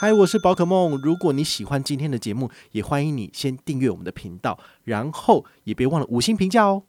嗨，我是宝可梦。如果你喜欢今天的节目，也欢迎你先订阅我们的频道，然后也别忘了五星评价哦。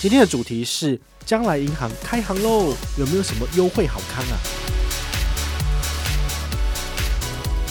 今天的主题是将来银行开行喽，有没有什么优惠好康啊？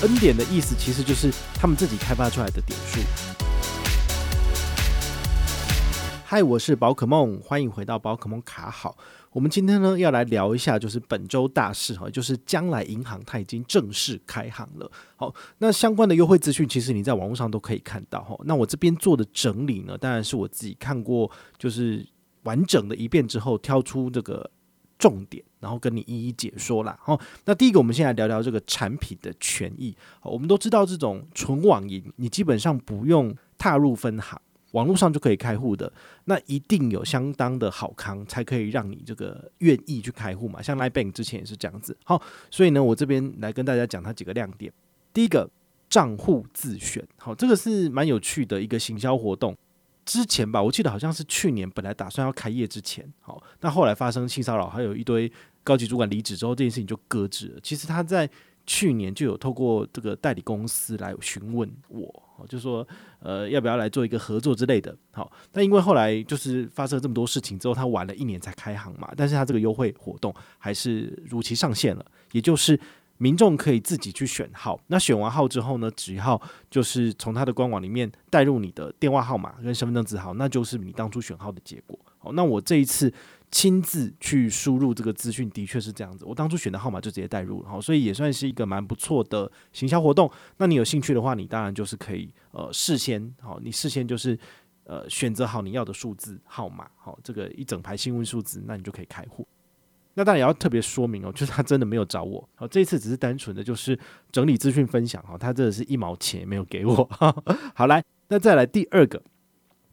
恩典的意思其实就是他们自己开发出来的点数。嗨，我是宝可梦，欢迎回到宝可梦卡好。我们今天呢要来聊一下，就是本周大事哈，就是将来银行它已经正式开行了。好，那相关的优惠资讯，其实你在网络上都可以看到哈。那我这边做的整理呢，当然是我自己看过，就是完整的一遍之后，挑出这个重点，然后跟你一一解说啦。好，那第一个，我们先来聊聊这个产品的权益。好，我们都知道，这种纯网银，你基本上不用踏入分行。网络上就可以开户的，那一定有相当的好康，才可以让你这个愿意去开户嘛。像 LINE Bank 之前也是这样子。好，所以呢，我这边来跟大家讲它几个亮点。第一个，账户自选，好，这个是蛮有趣的一个行销活动。之前吧，我记得好像是去年本来打算要开业之前，好，那后来发生性骚扰，还有一堆高级主管离职之后，这件事情就搁置了。其实他在去年就有透过这个代理公司来询问我。就说呃要不要来做一个合作之类的，好，那因为后来就是发生了这么多事情之后，他晚了一年才开行嘛，但是他这个优惠活动还是如期上线了，也就是民众可以自己去选号，那选完号之后呢，只要就是从他的官网里面带入你的电话号码跟身份证字号，那就是你当初选号的结果。好，那我这一次。亲自去输入这个资讯，的确是这样子。我当初选的号码就直接带入，好，所以也算是一个蛮不错的行销活动。那你有兴趣的话，你当然就是可以呃事先好，你事先就是呃选择好你要的数字号码，好，这个一整排幸运数字，那你就可以开户。那当然也要特别说明哦，就是他真的没有找我，好，这次只是单纯的就是整理资讯分享，哈，他真的是一毛钱也没有给我。好，来，那再来第二个。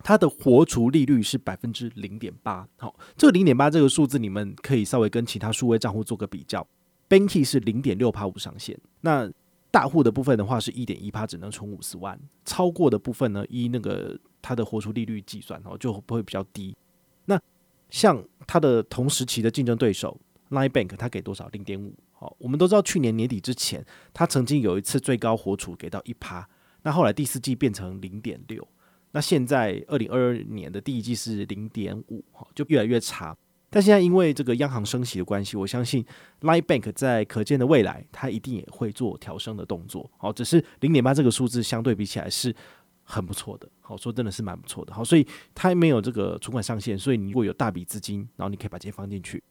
它的活储利率是百分之零点八，好，这个零点八这个数字，你们可以稍微跟其他数位账户做个比较。Banky 是零点六趴无上限，那大户的部分的话是一点一趴，只能存五十万，超过的部分呢，依那个它的活储利率计算，哦，就会比较低。那像它的同时期的竞争对手 Line Bank，它给多少？零点五。好，我们都知道去年年底之前，它曾经有一次最高活储给到一趴，那后来第四季变成零点六。那现在二零二二年的第一季是零点五哈，就越来越差。但现在因为这个央行升息的关系，我相信 Line Bank 在可见的未来，它一定也会做调升的动作。好，只是零点八这个数字相对比起来是很不错的。好，说真的是蛮不错的。好，所以它没有这个存款上限，所以你如果有大笔资金，然后你可以把钱放进去。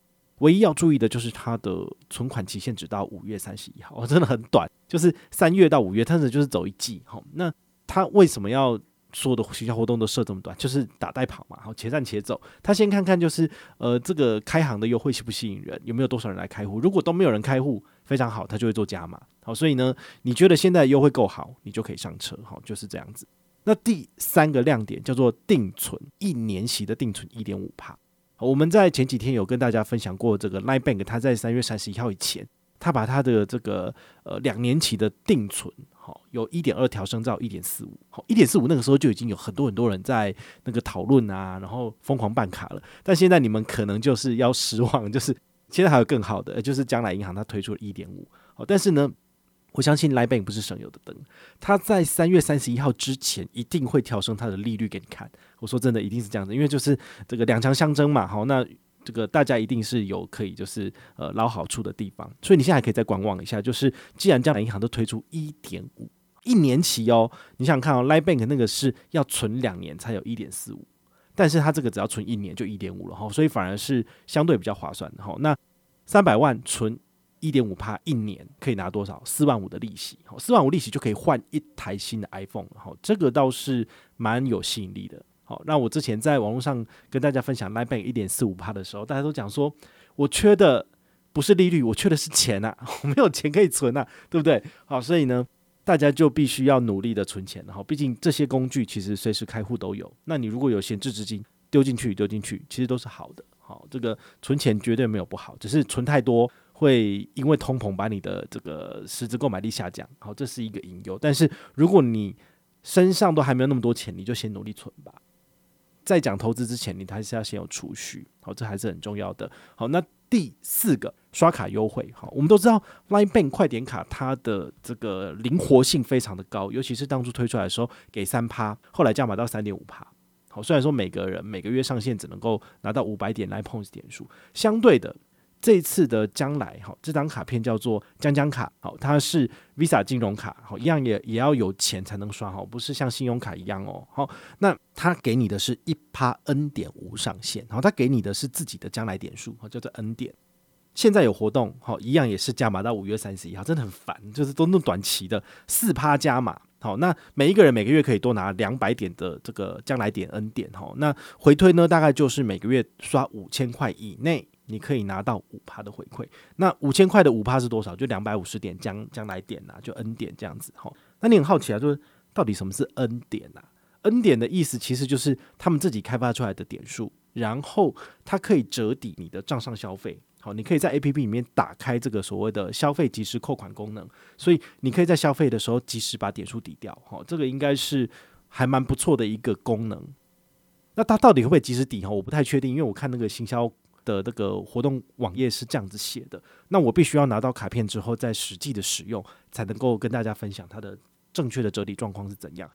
唯一要注意的就是它的存款期限只到五月三十一号，真的很短，就是三月到五月，它是就是走一季。好，那它为什么要？所有的学校活动都设这么短，就是打带跑嘛，好，且战且走。他先看看就是呃这个开行的优惠吸不吸引人，有没有多少人来开户。如果都没有人开户，非常好，他就会做加码。好，所以呢，你觉得现在优惠够好，你就可以上车。好，就是这样子。那第三个亮点叫做定存，一年期的定存一点五趴。我们在前几天有跟大家分享过，这个 Line Bank 它在三月三十一号以前，他把他的这个呃两年期的定存。好，有一点二调升到一点四五，好，一点四五那个时候就已经有很多很多人在那个讨论啊，然后疯狂办卡了。但现在你们可能就是要失望，就是现在还有更好的，就是将来银行它推出了一点五，好，但是呢，我相信 Line Bank 不是省油的灯，它在三月三十一号之前一定会调升它的利率给你看。我说真的，一定是这样子，因为就是这个两强相争嘛，好，那。这个大家一定是有可以就是呃捞好处的地方，所以你现在还可以再观望一下。就是既然将来银行都推出一点五一年期哦，你想看哦，Line Bank 那个是要存两年才有一点四五，但是它这个只要存一年就一点五了哈，所以反而是相对比较划算的哈。那三百万存一点五趴一年可以拿多少？四万五的利息，四万五利息就可以换一台新的 iPhone 哈，这个倒是蛮有吸引力的。那我之前在网络上跟大家分享 Line Bank 一点四五趴的时候，大家都讲说，我缺的不是利率，我缺的是钱、啊，我没有钱可以存、啊，对不对？好，所以呢，大家就必须要努力的存钱，然后毕竟这些工具其实随时开户都有。那你如果有闲置资金丢进去，丢进去其实都是好的。好，这个存钱绝对没有不好，只是存太多会因为通膨把你的这个实质购买力下降。好，这是一个隐忧。但是如果你身上都还没有那么多钱，你就先努力存吧。在讲投资之前，你还是要先有储蓄，好，这还是很重要的。好，那第四个刷卡优惠。好，我们都知道 Line Bank 快点卡它的这个灵活性非常的高，尤其是当初推出来的时候给三趴，后来加码到三点五趴。好，虽然说每个人每个月上限只能够拿到五百点 Line Points 点数，相对的。这次的将来哈，这张卡片叫做将将卡，好，它是 Visa 金融卡，好，一样也也要有钱才能刷，好，不是像信用卡一样哦，好，那它给你的是一趴 N 点无上限，然后它给你的是自己的将来点数，叫做 N 点。现在有活动，好，一样也是加码到五月三十一号，真的很烦，就是都那短期的四趴加码，好，那每一个人每个月可以多拿两百点的这个将来点 N 点，哈，那回推呢，大概就是每个月刷五千块以内。你可以拿到五趴的回馈，那五千块的五趴是多少？就两百五十点将将来点呐、啊，就 N 点这样子哈。那你很好奇啊，就是到底什么是 N 点呐、？N 点的意思其实就是他们自己开发出来的点数，然后它可以折抵你的账上消费。好，你可以在 APP 里面打开这个所谓的消费即时扣款功能，所以你可以在消费的时候及时把点数抵掉。好，这个应该是还蛮不错的一个功能。那它到底会不会及时抵？哈，我不太确定，因为我看那个行销。的这个活动网页是这样子写的，那我必须要拿到卡片之后，再实际的使用，才能够跟大家分享它的正确的折抵状况是怎样。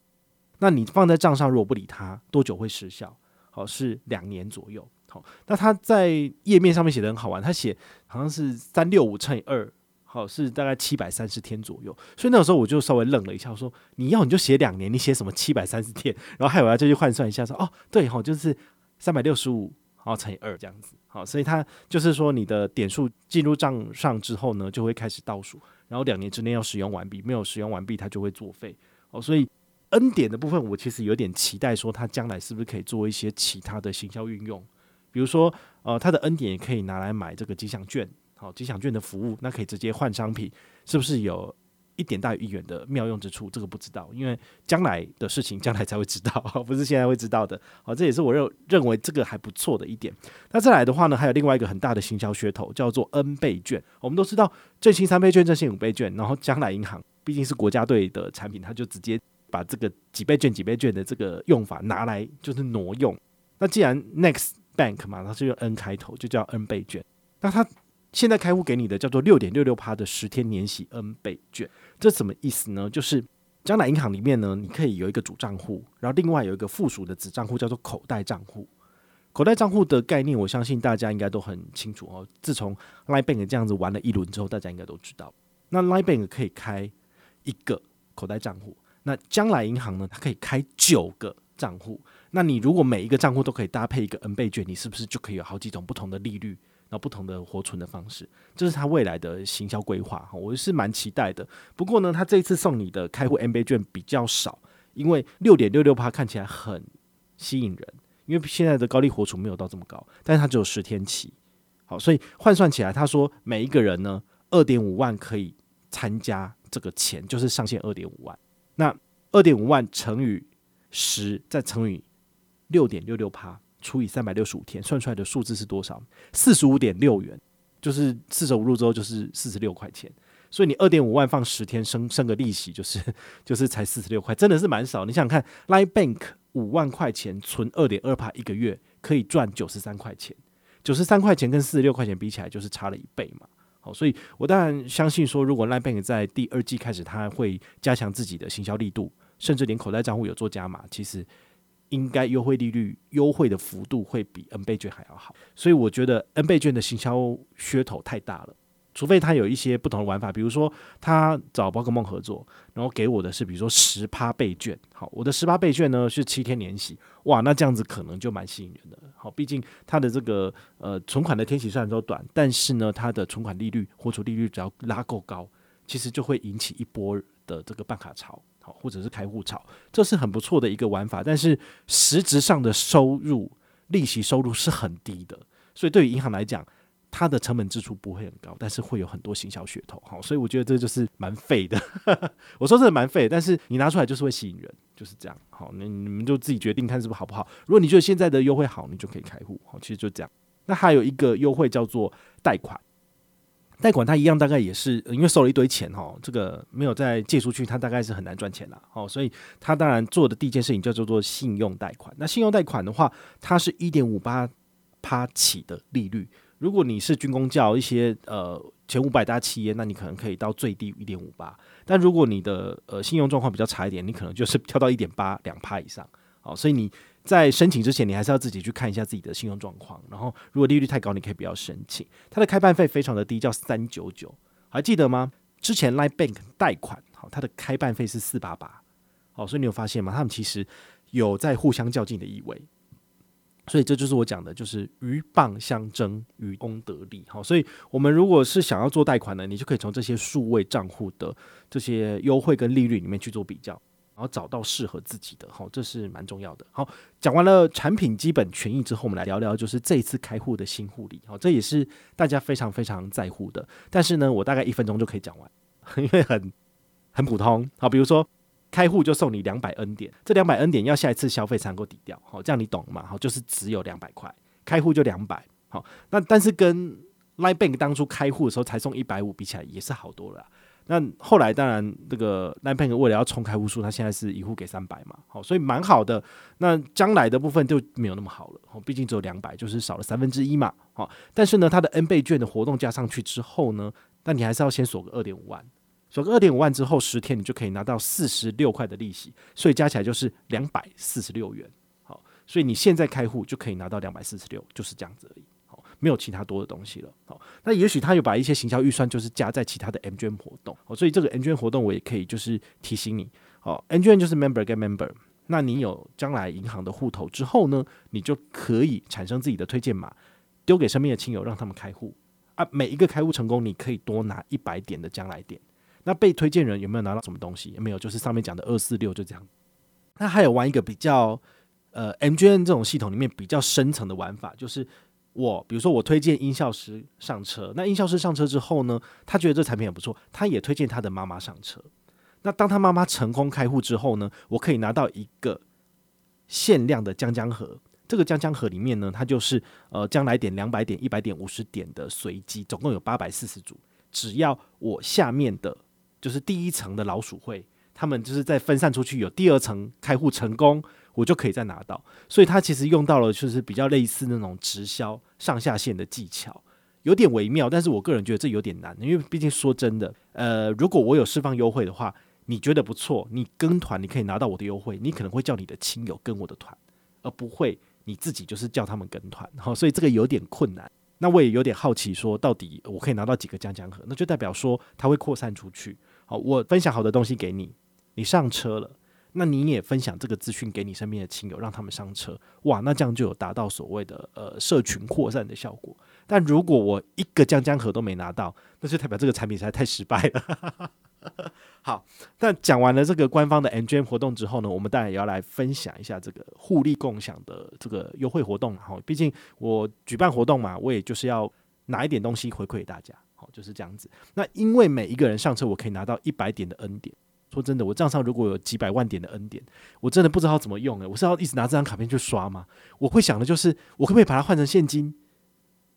那你放在账上，如果不理它，多久会失效？好，是两年左右。好，那它在页面上面写的很好玩，它写好像是三六五乘以二，好，是大概七百三十天左右。所以那个时候我就稍微愣了一下，我说你要你就写两年，你写什么七百三十天？然后还有要再去换算一下，说哦，对哈，就是三百六十五，然后乘以二这样子。好，所以它就是说，你的点数进入账上之后呢，就会开始倒数，然后两年之内要使用完毕，没有使用完毕，它就会作废。哦，所以 N 点的部分，我其实有点期待，说它将来是不是可以做一些其他的行销运用，比如说，呃，它的 N 点也可以拿来买这个吉祥券，好，吉祥券的服务，那可以直接换商品，是不是有？一点大于一元的妙用之处，这个不知道，因为将来的事情将来才会知道，不是现在会知道的。好，这也是我认认为这个还不错的一点。那再来的话呢，还有另外一个很大的行销噱头，叫做 N 倍券。我们都知道，振兴三倍券、振兴五倍券，然后将来银行毕竟是国家队的产品，它就直接把这个几倍券、几倍券的这个用法拿来就是挪用。那既然 Next Bank 嘛，它是用 N 开头，就叫 N 倍券。那它现在开户给你的叫做六点六六趴的十天年息 N 倍券，这什么意思呢？就是将来银行里面呢，你可以有一个主账户，然后另外有一个附属的子账户叫做口袋账户。口袋账户的概念，我相信大家应该都很清楚哦。自从 Line Bank 这样子玩了一轮之后，大家应该都知道，那 Line Bank 可以开一个口袋账户，那将来银行呢，它可以开九个账户。那你如果每一个账户都可以搭配一个 N 倍券，你是不是就可以有好几种不同的利率？然后不同的活存的方式，这是他未来的行销规划哈，我是蛮期待的。不过呢，他这一次送你的开户 N 倍券比较少，因为六点六六趴看起来很吸引人，因为现在的高利活存没有到这么高，但是它只有十天期，好，所以换算起来，他说每一个人呢，二点五万可以参加这个钱，就是上限二点五万，那二点五万乘以十，再乘以六点六六趴。除以三百六十五天，算出来的数字是多少？四十五点六元，就是四舍五入之后就是四十六块钱。所以你二点五万放十天生生个利息，就是就是才四十六块，真的是蛮少。你想想看，Line Bank 五万块钱存二点二趴一个月，可以赚九十三块钱。九十三块钱跟四十六块钱比起来，就是差了一倍嘛。好，所以我当然相信说，如果 Line Bank 在第二季开始，它会加强自己的行销力度，甚至连口袋账户有做加码，其实。应该优惠利率优惠的幅度会比 N 倍券还要好，所以我觉得 N 倍券的行销噱头太大了。除非他有一些不同的玩法，比如说他找宝可梦合作，然后给我的是比如说十趴倍券，好，我的十趴倍券呢是七天年息，哇，那这样子可能就蛮吸引人的。好，毕竟它的这个呃存款的天息虽然说短，但是呢它的存款利率、活储利率只要拉够高，其实就会引起一波的这个办卡潮。或者是开户潮，这是很不错的一个玩法，但是实质上的收入、利息收入是很低的，所以对于银行来讲，它的成本支出不会很高，但是会有很多行销噱头，好，所以我觉得这就是蛮废的。我说这蛮废，但是你拿出来就是会吸引人，就是这样。好，那你们就自己决定看是不是好不好。如果你觉得现在的优惠好，你就可以开户。好，其实就这样。那还有一个优惠叫做贷款。贷款它一样，大概也是因为收了一堆钱哈，这个没有再借出去，它大概是很难赚钱啦。哦，所以它当然做的第一件事情叫做做信用贷款。那信用贷款的话，它是一点五八趴起的利率，如果你是军工教一些呃前五百大企业，那你可能可以到最低一点五八。但如果你的呃信用状况比较差一点，你可能就是跳到一点八两趴以上。好，所以你在申请之前，你还是要自己去看一下自己的信用状况。然后如果利率太高，你可以不要申请。它的开办费非常的低，叫三九九，还记得吗？之前 Line Bank 贷款，好，它的开办费是四八八。好，所以你有发现吗？他们其实有在互相较劲的意味。所以这就是我讲的，就是鹬蚌相争，渔翁得利。好，所以我们如果是想要做贷款呢，你就可以从这些数位账户的这些优惠跟利率里面去做比较，然后找到适合自己的。好，这是蛮重要的。好，讲完了产品基本权益之后，我们来聊聊就是这一次开户的新护理。好，这也是大家非常非常在乎的。但是呢，我大概一分钟就可以讲完，因为很很普通。好，比如说。开户就送你两百 N 点，这两百 N 点要下一次消费才能够抵掉，好，这样你懂吗？好，就是只有两百块，开户就两百，好，那但是跟 Line Bank 当初开户的时候才送一百五比起来也是好多了。那后来当然这个 Line Bank 为了要冲开户数，它现在是一户给三百嘛，好，所以蛮好的。那将来的部分就没有那么好了，毕竟只有两百，就是少了三分之一嘛，好，但是呢，它的 N 倍券的活动加上去之后呢，那你还是要先锁个二点五万。锁个二点五万之后，十天你就可以拿到四十六块的利息，所以加起来就是两百四十六元。好，所以你现在开户就可以拿到两百四十六，就是这样子而已。没有其他多的东西了。好，那也许他有把一些行销预算就是加在其他的 M 券活动。好，所以这个 M 券活动我也可以就是提醒你。好，M 券就是 Member get Member。那你有将来银行的户头之后呢，你就可以产生自己的推荐码，丢给身边的亲友让他们开户啊。每一个开户成功，你可以多拿一百点的将来点。那被推荐人有没有拿到什么东西？没有，就是上面讲的二四六就这样。那还有玩一个比较呃 MGM 这种系统里面比较深层的玩法，就是我比如说我推荐音效师上车，那音效师上车之后呢，他觉得这产品很不错，他也推荐他的妈妈上车。那当他妈妈成功开户之后呢，我可以拿到一个限量的将将盒。这个将将盒里面呢，它就是呃将来点两百点、一百点、五十点的随机，总共有八百四十组，只要我下面的。就是第一层的老鼠会，他们就是在分散出去，有第二层开户成功，我就可以再拿到。所以它其实用到了就是比较类似那种直销上下线的技巧，有点微妙。但是我个人觉得这有点难，因为毕竟说真的，呃，如果我有释放优惠的话，你觉得不错，你跟团你可以拿到我的优惠，你可能会叫你的亲友跟我的团，而不会你自己就是叫他们跟团。好，所以这个有点困难。那我也有点好奇，说到底我可以拿到几个将将盒？那就代表说它会扩散出去。好，我分享好的东西给你，你上车了，那你也分享这个资讯给你身边的亲友，让他们上车，哇，那这样就有达到所谓的呃社群扩散的效果。但如果我一个将将盒都没拿到，那就代表这个产品实在太失败了。好，但讲完了这个官方的 NGM 活动之后呢，我们当然也要来分享一下这个互利共享的这个优惠活动。好，毕竟我举办活动嘛，我也就是要拿一点东西回馈给大家。好，就是这样子。那因为每一个人上车，我可以拿到一百点的 N 点。说真的，我账上如果有几百万点的 N 点，我真的不知道怎么用诶，我是要一直拿这张卡片去刷吗？我会想的就是，我可不可以把它换成现金？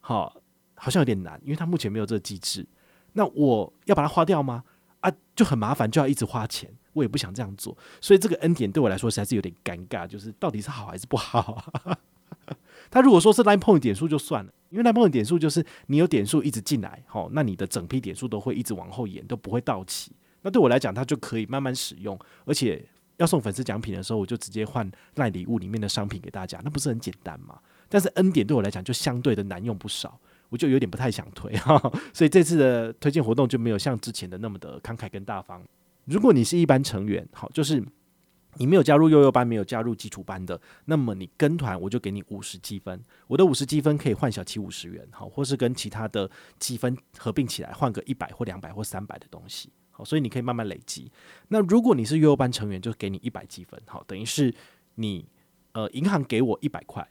好，好像有点难，因为它目前没有这个机制。那我要把它花掉吗？啊，就很麻烦，就要一直花钱。我也不想这样做，所以这个 N 点对我来说实在是有点尴尬，就是到底是好还是不好？他如果说是 Line Point 点数就算了，因为 Line Point 点数就是你有点数一直进来，好，那你的整批点数都会一直往后延，都不会到期。那对我来讲，它就可以慢慢使用，而且要送粉丝奖品的时候，我就直接换赖礼物里面的商品给大家，那不是很简单吗？但是 N 点对我来讲就相对的难用不少，我就有点不太想推哈。所以这次的推荐活动就没有像之前的那么的慷慨跟大方。如果你是一般成员，好，就是。你没有加入幼幼班，没有加入基础班的，那么你跟团我就给你五十积分。我的五十积分可以换小七五十元，好，或是跟其他的积分合并起来换个一百或两百或三百的东西，好，所以你可以慢慢累积。那如果你是幼幼班成员，就给你一百积分，好，等于是你呃银行给我一百块，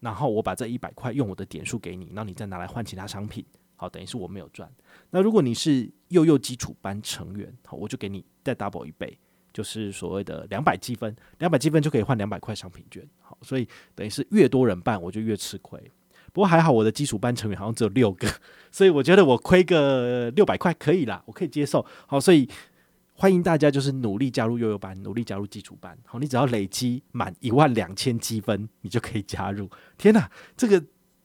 然后我把这一百块用我的点数给你，然后你再拿来换其他商品，好，等于是我没有赚。那如果你是幼幼基础班成员，好，我就给你再 double 一倍。就是所谓的两百积分，两百积分就可以换两百块商品券，好，所以等于是越多人办，我就越吃亏。不过还好，我的基础班成员好像只有六个，所以我觉得我亏个六百块可以啦，我可以接受。好，所以欢迎大家就是努力加入幼幼班，努力加入基础班。好，你只要累积满一万两千积分，你就可以加入。天哪，这个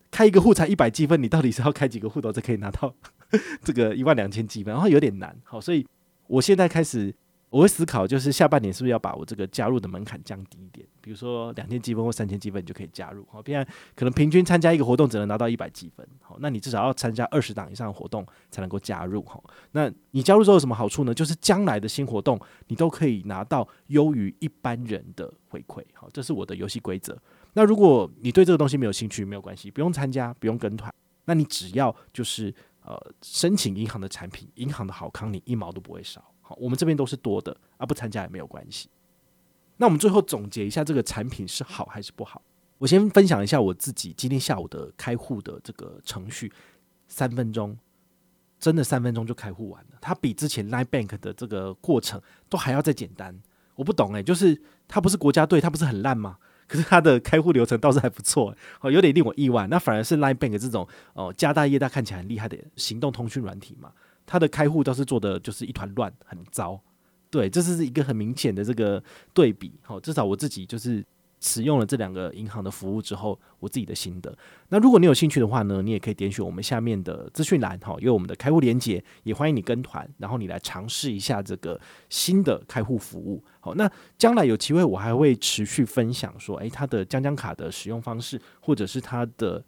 开一个户才一百积分，你到底是要开几个户头才可以拿到 这个一万两千积分？然后有点难，好，所以我现在开始。我会思考，就是下半年是不是要把我这个加入的门槛降低一点，比如说两千积分或三千积分你就可以加入，好，不然可能平均参加一个活动只能拿到一百积分，好，那你至少要参加二十档以上的活动才能够加入，哈，那你加入之后有什么好处呢？就是将来的新活动你都可以拿到优于一般人的回馈，好，这是我的游戏规则。那如果你对这个东西没有兴趣，没有关系，不用参加，不用跟团，那你只要就是呃申请银行的产品，银行的好康你一毛都不会少。我们这边都是多的，啊，不参加也没有关系。那我们最后总结一下，这个产品是好还是不好？我先分享一下我自己今天下午的开户的这个程序，三分钟，真的三分钟就开户完了。它比之前 Line Bank 的这个过程都还要再简单。我不懂诶、就是它不是国家队，它不是很烂吗？可是它的开户流程倒是还不错，哦，有点令我意外。那反而是 Line Bank 这种哦家大业大看起来很厉害的行动通讯软体嘛。他的开户倒是做的就是一团乱，很糟，对，这是一个很明显的这个对比。好，至少我自己就是使用了这两个银行的服务之后，我自己的心得。那如果你有兴趣的话呢，你也可以点选我们下面的资讯栏，哈，有我们的开户连接，也欢迎你跟团，然后你来尝试一下这个新的开户服务。好，那将来有机会，我还会持续分享说，诶，它的将将卡的使用方式，或者是它的。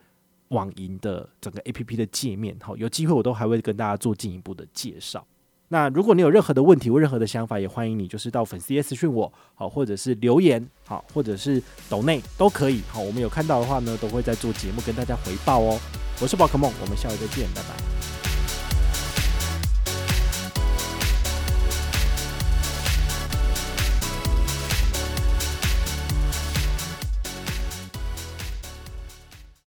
网银的整个 APP 的界面，好，有机会我都还会跟大家做进一步的介绍。那如果你有任何的问题或任何的想法，也欢迎你就是到粉丝页私讯我，好，或者是留言，好，或者是抖内都可以，好，我们有看到的话呢，都会在做节目跟大家回报哦。我是宝可梦，我们下回再见，拜拜。